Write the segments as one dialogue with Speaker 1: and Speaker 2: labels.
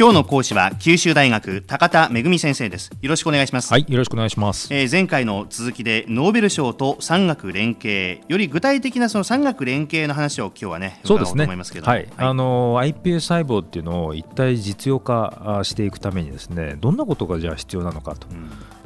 Speaker 1: 今日の講師は九州大学高田恵先生です。よろしくお願いします。
Speaker 2: はいよろしくお願いします、
Speaker 1: えー、前回の続きでノーベル賞と産学連携。より具体的なその産学連携の話を今日はね
Speaker 2: そうですね。
Speaker 1: はい、
Speaker 2: はい、あの iPS 細胞っていうのを一体実用化していくためにですねどんなことがじゃあ必要なのかと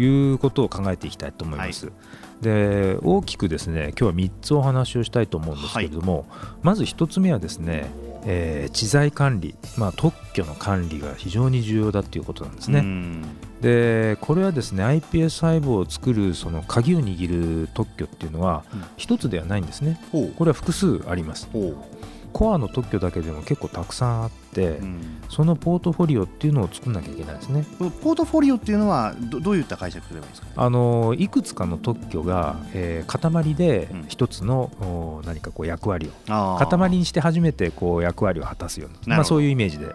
Speaker 2: いうことを考えていきたいと思います、はい。で大きくですね今日は3つお話をしたいと思うんですけれども、はい、まず1つ目はですねえー、知財管理、まあ、特許の管理が非常に重要だということなんですね。でこれはですね iPS 細胞を作るその鍵を握る特許っていうのは一つではないんですね。これは複数あります。コアの特許だけでも結構たくさんあって、うん、そのポートフォリオっていうのを作んなきゃいけないですね。
Speaker 1: ポートフォリオっていうのはどどういった解釈すればいいですか、
Speaker 2: あのいくつかの特許が、えー、塊で一つの、うん、何かこう役割を塊にして初めてこう役割を果たすような、まあ、そういうイメージで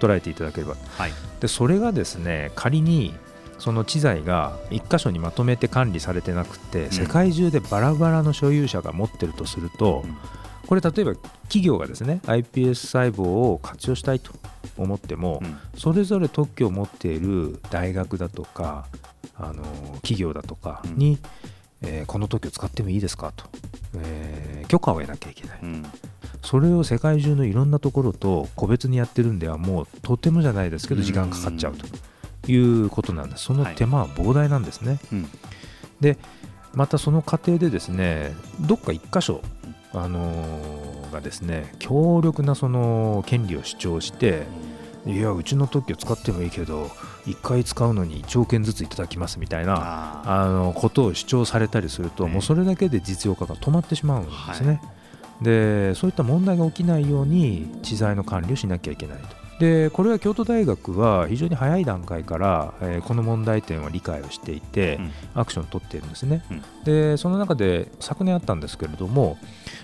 Speaker 2: 捉えていただければ、はい、でそれがですね仮にその知財が1箇所にまとめて管理されてなくて、世界中でバラバラの所有者が持ってるとすると、うんこれ例えば企業がですね iPS 細胞を活用したいと思っても、うん、それぞれ特許を持っている大学だとかあの企業だとかに、うん、えー、この特許使ってもいいですかと、えー、許可を得なきゃいけない、うん、それを世界中のいろんなところと個別にやってるんではもうとてもじゃないですけど時間かかっちゃうということなんです。その手間は膨大なんですね、はい、でまたその過程でですねどっか1箇所あのー、がですね強力なその権利を主張して、いやうちの特許使ってもいいけど1回使うのに1億円ずついただきますみたいなあのことを主張されたりすると、もうそれだけで実用化が止まってしまうんですね。はい、でそういった問題が起きないように知財の管理をしなきゃいけないと。でこれは京都大学は非常に早い段階から、えー、この問題点は理解をしていて、うん、アクションを取っているんですね、うん、でその中で昨年あったんですけれども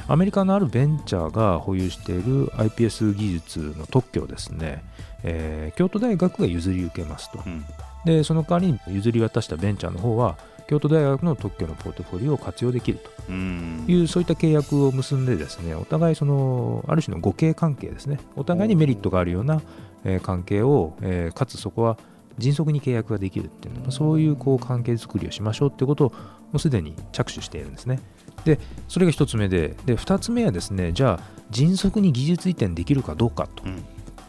Speaker 2: アメリカのあるベンチャーが保有している iPS 技術の特許をですね、えー、京都大学が譲り受けますと、うん、でその代わりに譲り渡したベンチャーの方は京都大学の特許のポートフォリオを活用できると。いうそういった契約を結んでですねお互いそのある種の互恵関係ですね。お互いにメリットがあるような、えー、関係を、えー、かつそこは迅速に契約ができるっていうそういうこう関係づくりをしましょうってことをもうすでに着手しているんですね。でそれが1つ目でで2つ目はですねじゃあ迅速に技術移転できるかどうかと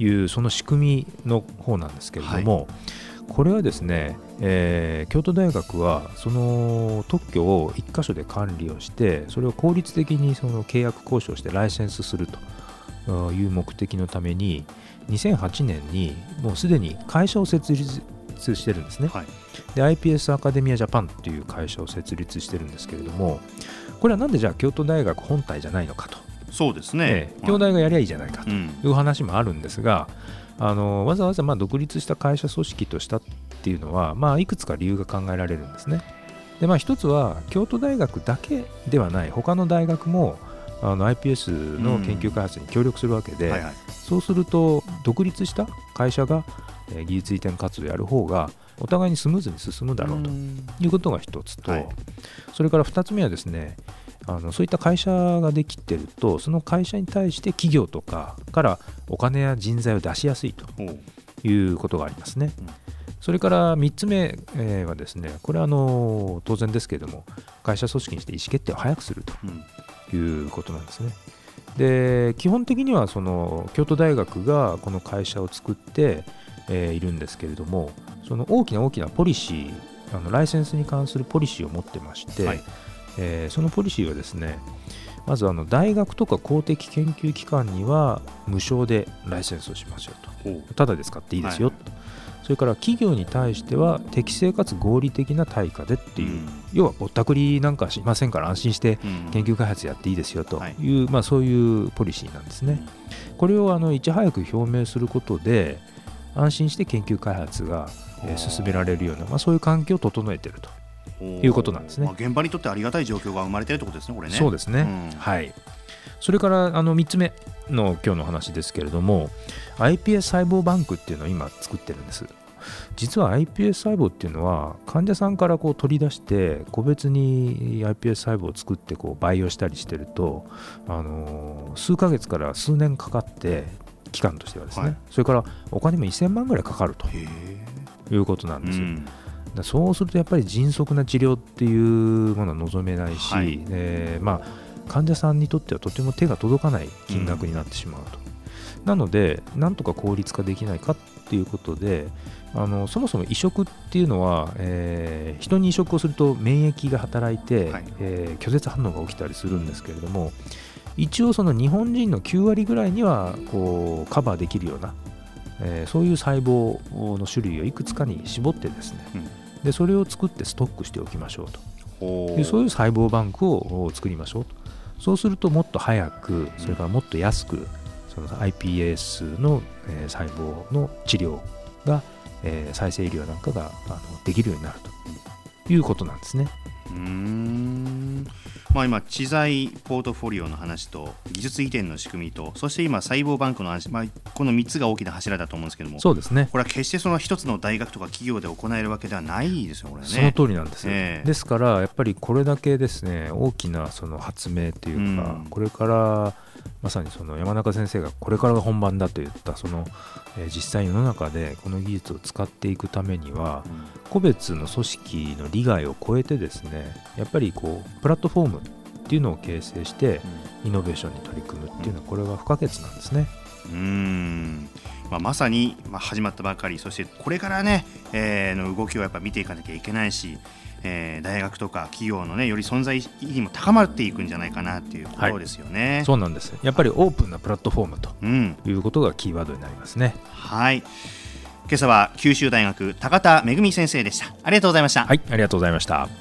Speaker 2: いう、その仕組みの方なんですけれども、はいこれはですね、えー、京都大学はその特許を1箇所で管理をしてそれを効率的にその契約交渉してライセンスするという目的のために2008年にもうすでに会社を設立してるんですね、はい、で iPS アカデミアジャパンという会社を設立してるんですけれどもこれはなんでじゃあ京都大学本体じゃないのかと。
Speaker 1: そうですね、
Speaker 2: えー、京大がやりゃいいじゃないかという話もあるんですが、あのわざわざま独立した会社組織としたっていうのは、まあ、いくつか理由が考えられるんですね。でまあ、一つは京都大学だけではない他の大学もあの iPS の研究開発に協力するわけで、うん。はいはい、そうすると独立した会社が、え技術移転活動をやる方がお互いにスムーズに進むだろうということが一つと、はい、それから二つ目はですねあのそういった会社ができてるとその会社に対して企業とかからお金や人材を出しやすいということがありますね。それから3つ目はですねこれはあの当然ですけれども会社組織にして意思決定を早くするということなんですね。で基本的にはその京都大学がこの会社を作って、えー、いるんですけれどもその大きな大きなポリシーあのライセンスに関するポリシーを持ってまして、はい、えー、そのポリシーはですねまずあの大学とか公的研究機関には無償でライセンスをしますよと。ただで使っていいですよ、はい、それから企業に対しては適正かつ合理的な対価でっていう、うん、要はぼったくりなんかしませんから安心して研究開発やっていいですよと。い。う、うん、まあ、そういうポリシーなんですね。これをあのいち早く表明することで安心して研究開発が進められるような、まあ、そういう環境を整えているということなんですね、まあ、
Speaker 1: 現場にとってありがたい状況が生まれているということですね、これね。
Speaker 2: そうですね、うん、はい。それからあの3つ目の今日の話ですけれども iPS 細胞バンクっていうのを今作ってるんです。実は iPS 細胞っていうのは患者さんからこう取り出して個別に iPS 細胞を作ってこう培養したりしてると、あの数ヶ月から数年かかって期間としてはですね、はい、それからお金も1000万ぐらいかかるということなんですよ。だそうするとやっぱり迅速な治療っていうものは望めないし、はい、えー、まあ、患者さんにとってはとても手が届かない金額になってしまうと。うん、なので、なんとか効率化できないかっていうことで、あのそもそも移植っていうのは、えー、人に移植をすると免疫が働いて、はい、えー、拒絶反応が起きたりするんですけれども一応その日本人の9割ぐらいにはこうカバーできるような、えー、そういう細胞の種類をいくつかに絞ってですね、うん、でそれを作ってストックしておきましょうと。でそういう細胞バンクを作りましょうと。そうするともっと早くそれからもっと安くその iPS の、え細胞の治療がえー、再生医療なんかがあのできるようになるということなんですね。
Speaker 1: うん。まあ、今、知財ポートフォリオの話と技術移転の仕組みとそして今、細胞バンクの話、まあ、この3つが大きな柱だと思うんですけども
Speaker 2: そうですね。
Speaker 1: これは決してその1つの大学とか企業で行えるわけではないですよね。
Speaker 2: その通りなんですよ、えー、ですからやっぱりこれだけですね大きなその発明というか、うん、これからまさにその山中先生がこれからが本番だと言ったその、えー、実際世の中でこの技術を使っていくためには、個別の組織の利害を超えてですねやっぱりこうプラットフォームっていうのを形成してイノベーションに取り組むっていうのはこれは不可欠なんですね。
Speaker 1: うん。まあ、まさに、まあ、始まったばかり。そしてこれからね、えー、の動きをやっぱ見ていかなきゃいけないしえー、大学とか企業のねより存在意義も高まっていくんじゃないかなっていうところですよね、
Speaker 2: はい、そうなんです。やっぱりオープンなプラットフォームということがキーワードになりますね、
Speaker 1: うん、はい。今朝は九州大学高田恵先生でした。ありがとうございました。
Speaker 2: はい。ありがとうございました